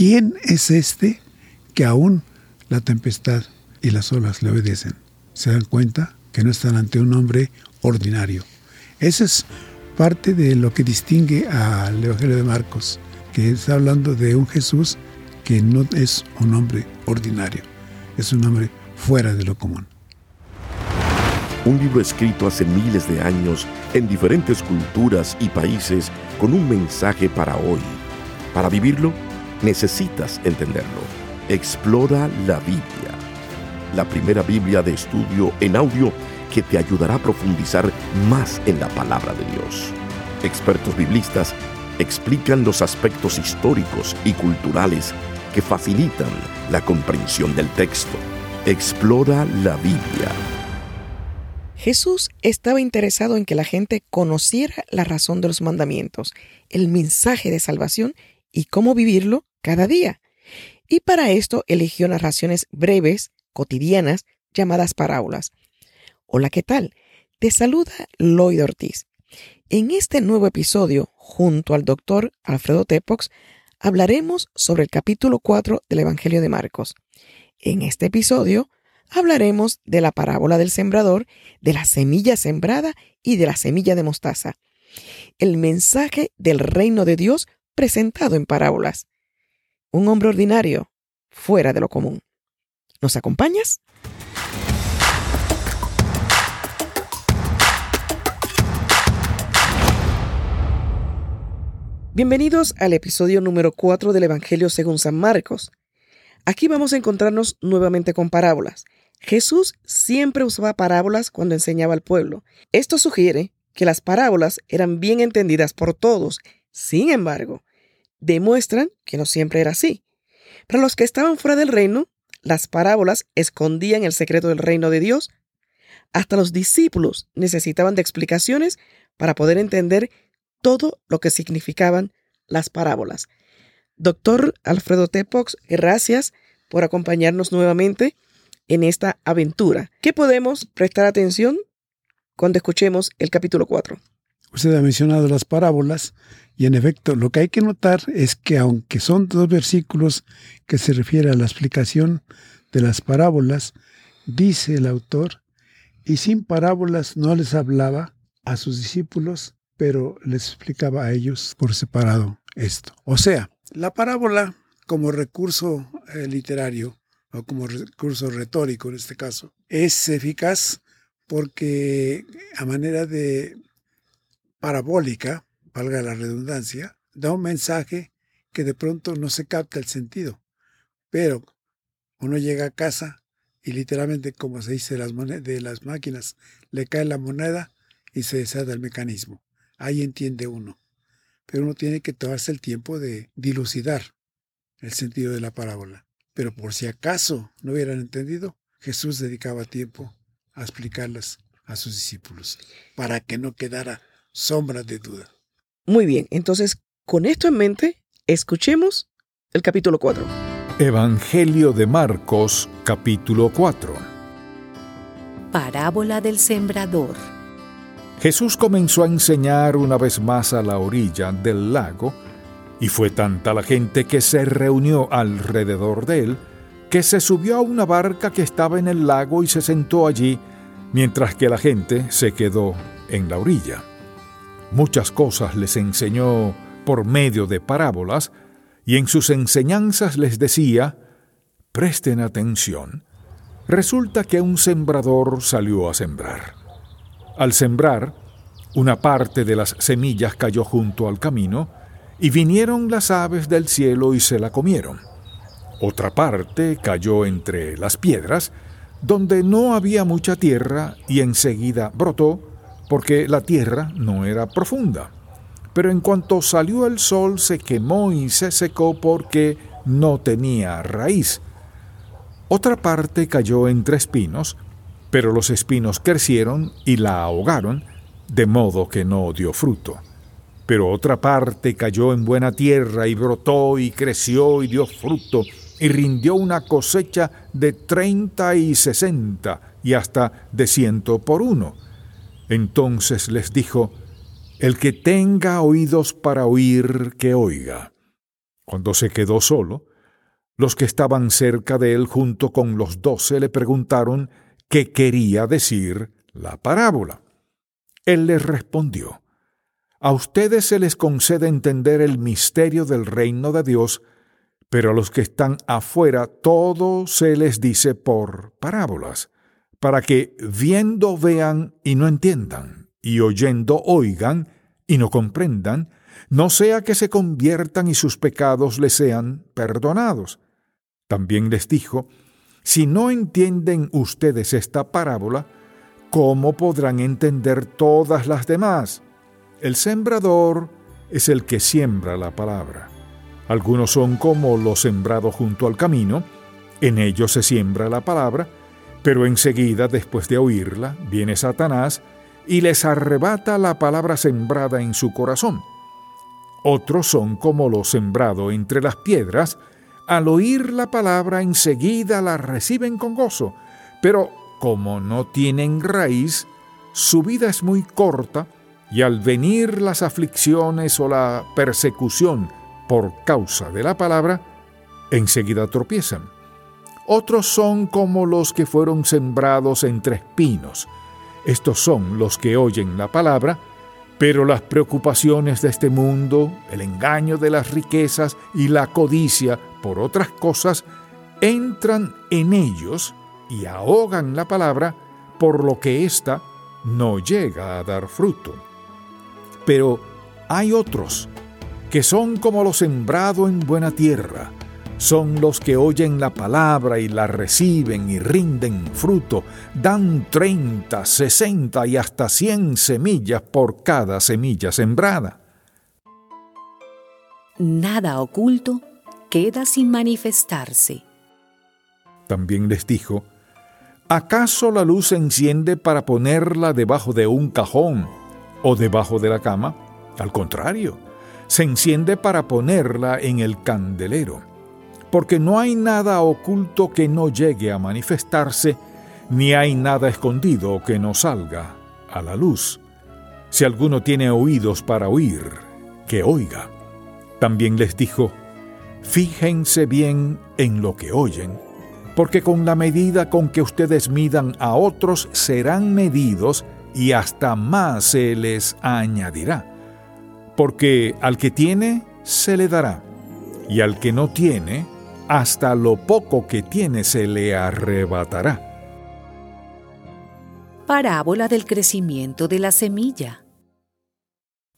¿quién es este que aún la tempestad y las olas le obedecen? Se dan cuenta que no están ante un hombre ordinario. Esa es parte de lo que distingue al Evangelio de Marcos, que está hablando de un Jesús que no es un hombre ordinario, es un hombre fuera de lo común. Un libro escrito hace miles de años en diferentes culturas y países con un mensaje para hoy. Para vivirlo, necesitas entenderlo. Explora la Biblia, la primera Biblia de estudio en audio que te ayudará a profundizar más en la palabra de Dios. Expertos biblistas explican los aspectos históricos y culturales que facilitan la comprensión del texto. Explora la Biblia. Jesús estaba interesado en que la gente conociera la razón de los mandamientos, el mensaje de salvación y cómo vivirlo cada día. Y para esto eligió narraciones breves, cotidianas, llamadas parábolas. Hola, ¿qué tal? Te saluda Lloyd Ortiz. En este nuevo episodio, junto al doctor Alfredo Tepox, hablaremos sobre el capítulo 4 del Evangelio de Marcos. En este episodio hablaremos de la parábola del sembrador, de la semilla sembrada y de la semilla de mostaza. El mensaje del reino de Dios presentado en parábolas. Un hombre ordinario, fuera de lo común. ¿Nos acompañas? Bienvenidos al episodio número 4 del Evangelio según San Marcos. Aquí vamos a encontrarnos nuevamente con parábolas. Jesús siempre usaba parábolas cuando enseñaba al pueblo. Esto sugiere que las parábolas eran bien entendidas por todos. Sin embargo, demuestran que no siempre era así. Para los que estaban fuera del reino, las parábolas escondían el secreto del reino de Dios. Hasta los discípulos necesitaban de explicaciones para poder entender todo lo que significaban las parábolas. Doctor Alfredo Tepox, gracias por acompañarnos nuevamente en esta aventura. ¿Qué podemos prestar atención cuando escuchemos el capítulo 4? Usted ha mencionado las parábolas y en efecto lo que hay que notar es que aunque son dos versículos que se refieren a la explicación de las parábolas, dice el autor, y sin parábolas no les hablaba a sus discípulos pero les explicaba a ellos por separado esto. O sea, la parábola como recurso eh, literario o como recurso retórico en este caso es eficaz porque a manera de parabólica, valga la redundancia, da un mensaje que de pronto no se capta el sentido. Pero uno llega a casa y literalmente, como se dice de las, máquinas, le cae la moneda y se desata el mecanismo ahí entiende uno. Pero uno tiene que tomarse el tiempo de dilucidar el sentido de la parábola. Pero por si acaso no hubieran entendido, Jesús dedicaba tiempo a explicarlas a sus discípulos, para que no quedara sombra de duda. Muy bien, entonces con esto en mente, escuchemos el capítulo 4. Evangelio de Marcos, capítulo 4. Parábola del sembrador. Jesús comenzó a enseñar una vez más a la orilla del lago, y fue tanta la gente que se reunió alrededor de él, que se subió a una barca que estaba en el lago y se sentó allí, mientras que la gente se quedó en la orilla. Muchas cosas les enseñó por medio de parábolas, y en sus enseñanzas les decía, presten atención, resulta que un sembrador salió a sembrar. Al sembrar, una parte de las semillas cayó junto al camino, y vinieron las aves del cielo y se la comieron. Otra parte cayó entre las piedras, donde no había mucha tierra, y enseguida brotó, porque la tierra no era profunda. Pero en cuanto salió el sol se quemó y se secó porque no tenía raíz. Otra parte cayó entre espinos, pero los espinos crecieron y la ahogaron, de modo que no dio fruto. Pero otra parte cayó en buena tierra y brotó y creció y dio fruto y rindió una cosecha de treinta y sesenta y hasta de ciento por uno. Entonces les dijo, El que tenga oídos para oír, que oiga. Cuando se quedó solo, los que estaban cerca de él junto con los doce le preguntaron qué quería decir la parábola. Él les respondió, A ustedes se les concede entender el misterio del reino de Dios, pero a los que están afuera todo se les dice por parábolas, para que viendo vean y no entiendan, y oyendo oigan y no comprendan, no sea que se conviertan y sus pecados les sean perdonados. También les dijo, si no entienden ustedes esta parábola, ¿cómo podrán entender todas las demás? El sembrador es el que siembra la palabra. Algunos son como los sembrados junto al camino, en ellos se siembra la palabra, pero enseguida, después de oírla, viene Satanás y les arrebata la palabra sembrada en su corazón. Otros son como lo sembrado entre las piedras, al oír la palabra enseguida la reciben con gozo, pero como no tienen raíz, su vida es muy corta y al venir las aflicciones o la persecución por causa de la palabra, enseguida tropiezan. Otros son como los que fueron sembrados entre espinos. Estos son los que oyen la palabra, pero las preocupaciones de este mundo, el engaño de las riquezas y la codicia por otras cosas entran en ellos y ahogan la palabra, por lo que ésta no llega a dar fruto. Pero hay otros que son como lo sembrado en buena tierra, son los que oyen la palabra y la reciben y rinden fruto, dan treinta, sesenta y hasta cien semillas por cada semilla sembrada. Nada oculto queda sin manifestarse. También les dijo, ¿acaso la luz se enciende para ponerla debajo de un cajón o debajo de la cama? Al contrario, se enciende para ponerla en el candelero porque no hay nada oculto que no llegue a manifestarse, ni hay nada escondido que no salga a la luz. Si alguno tiene oídos para oír, que oiga. También les dijo, fíjense bien en lo que oyen, porque con la medida con que ustedes midan a otros serán medidos y hasta más se les añadirá. Porque al que tiene, se le dará, y al que no tiene, hasta lo poco que tiene se le arrebatará. Parábola del crecimiento de la semilla.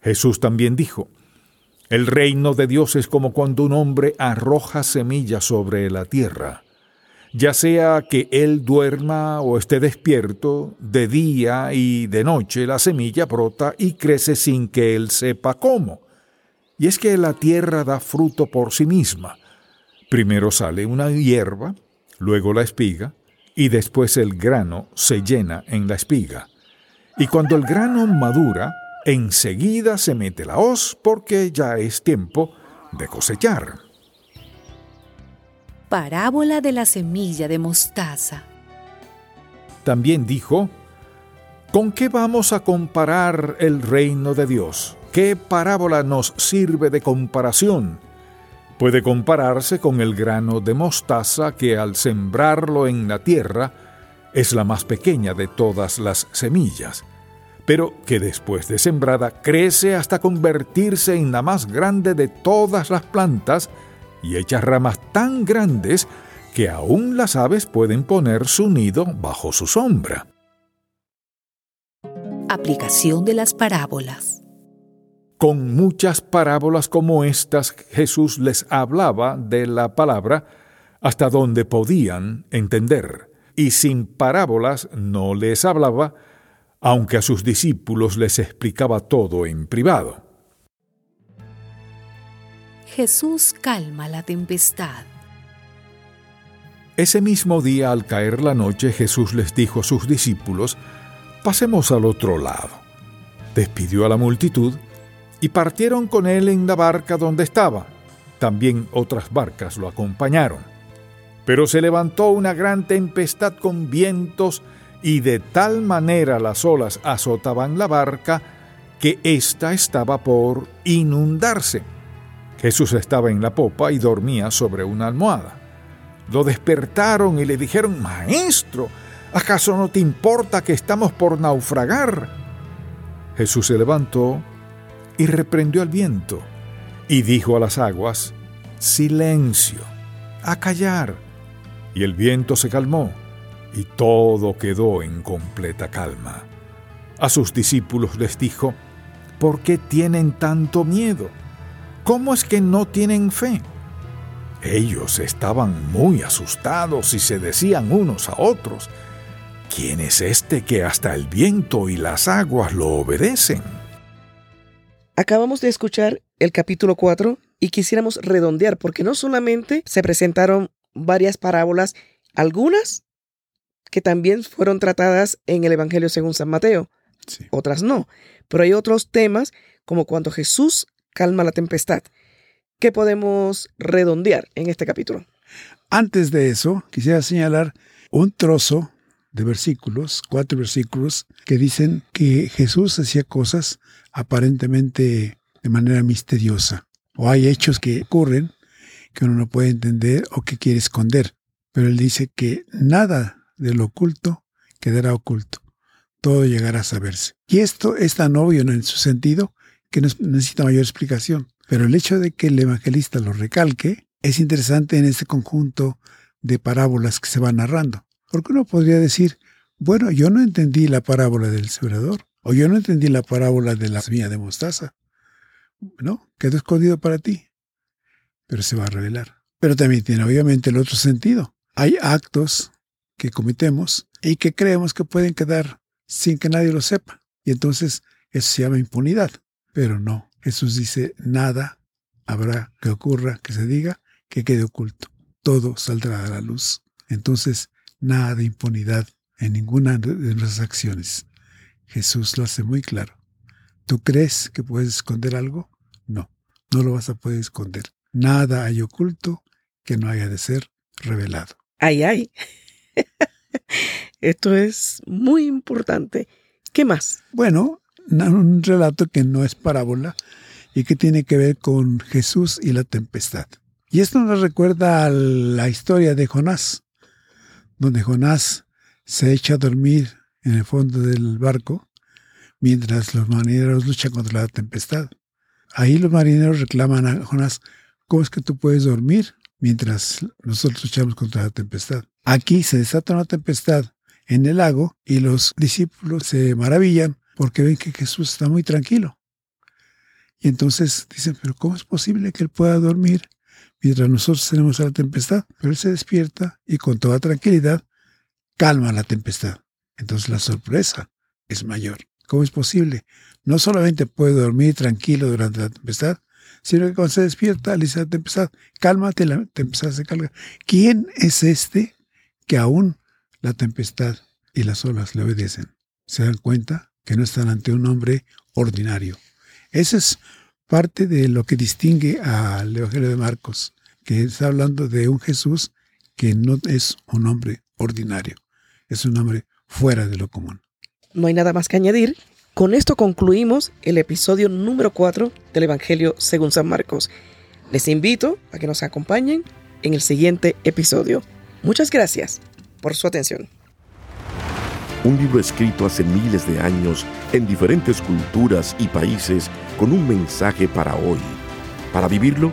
Jesús también dijo, el reino de Dios es como cuando un hombre arroja semillas sobre la tierra. Ya sea que él duerma o esté despierto, de día y de noche la semilla brota y crece sin que él sepa cómo. Y es que la tierra da fruto por sí misma Primero sale una hierba, luego la espiga, y después el grano se llena en la espiga. Y cuando el grano madura, enseguida se mete la hoz porque ya es tiempo de cosechar. Parábola de la semilla de mostaza. También dijo, ¿con qué vamos a comparar el reino de Dios? ¿Qué parábola nos sirve de comparación? Puede compararse con el grano de mostaza que al sembrarlo en la tierra es la más pequeña de todas las semillas, pero que después de sembrada crece hasta convertirse en la más grande de todas las plantas y echa ramas tan grandes que aún las aves pueden poner su nido bajo su sombra. Aplicación de las parábolas. Con muchas parábolas como estas Jesús les hablaba de la palabra hasta donde podían entender, y sin parábolas no les hablaba, aunque a sus discípulos les explicaba todo en privado. Jesús calma la tempestad. Ese mismo día, al caer la noche, Jesús les dijo a sus discípulos, Pasemos al otro lado. Despidió a la multitud y partieron con él en la barca donde estaba. También otras barcas lo acompañaron. Pero se levantó una gran tempestad con vientos y de tal manera las olas azotaban la barca que ésta estaba por inundarse. Jesús estaba en la popa y dormía sobre una almohada. Lo despertaron y le dijeron, Maestro, ¿acaso no te importa que estamos por naufragar? Jesús se levantó y reprendió al viento y dijo a las aguas, Silencio, a callar. Y el viento se calmó y todo quedó en completa calma. A sus discípulos les dijo, ¿por qué tienen tanto miedo? ¿Cómo es que no tienen fe? Ellos estaban muy asustados y se decían unos a otros, ¿quién es este que hasta el viento y las aguas lo obedecen? Acabamos de escuchar el capítulo 4 y quisiéramos redondear porque no solamente se presentaron varias parábolas, algunas que también fueron tratadas en el Evangelio según San Mateo, otras no, pero hay otros temas como cuando Jesús calma la tempestad, que podemos redondear en este capítulo. Antes de eso, quisiera señalar un trozo de versículos, cuatro versículos, que dicen que Jesús hacía cosas aparentemente de manera misteriosa. O hay hechos que ocurren que uno no puede entender o que quiere esconder. Pero él dice que nada de lo oculto quedará oculto. Todo llegará a saberse. Y esto es tan obvio en su sentido que no necesita mayor explicación. Pero el hecho de que el evangelista lo recalque es interesante en este conjunto de parábolas que se va narrando. Porque uno podría decir, bueno, yo no entendí la parábola del sembrador, o yo no entendí la parábola de la semilla de mostaza. No, quedó escondido para ti, pero se va a revelar. Pero también tiene obviamente el otro sentido. Hay actos que cometemos y que creemos que pueden quedar sin que nadie lo sepa. Y entonces eso se llama impunidad. Pero no, Jesús dice, nada habrá que ocurra, que se diga, que quede oculto. Todo saldrá a la luz. Entonces, nada de impunidad en ninguna de nuestras acciones. Jesús lo hace muy claro. ¿Tú crees que puedes esconder algo? No, no lo vas a poder esconder. Nada hay oculto que no haya de ser revelado. Ay, ay. Esto es muy importante. ¿Qué más? Bueno, un relato que no es parábola y que tiene que ver con Jesús y la tempestad. Y esto nos recuerda a la historia de Jonás, donde Jonás se echa a dormir en el fondo del barco mientras los marineros luchan contra la tempestad. Ahí los marineros reclaman a Jonás, ¿cómo es que tú puedes dormir mientras nosotros luchamos contra la tempestad? Aquí se desata una tempestad en el lago y los discípulos se maravillan porque ven que Jesús está muy tranquilo. Y entonces dicen, pero ¿cómo es posible que él pueda dormir mientras nosotros tenemos la tempestad? Pero él se despierta y con toda tranquilidad calma la tempestad. Entonces la sorpresa es mayor. ¿Cómo es posible? No solamente puede dormir tranquilo durante la tempestad, sino que cuando se despierta le dice a la tempestad, cálmate, la tempestad se calma. ¿Quién es este que aún la tempestad y las olas le obedecen? ¿Se dan cuenta que no están ante un hombre ordinario? Esa es parte de lo que distingue al Evangelio de Marcos, que está hablando de un Jesús que no es un hombre ordinario, es un hombre fuera de lo común. No hay nada más que añadir. Con esto concluimos el episodio número 4 del Evangelio según San Marcos. Les invito a que nos acompañen en el siguiente episodio. Muchas gracias por su atención. Un libro escrito hace miles de años en diferentes culturas y países con un mensaje para hoy. Para vivirlo,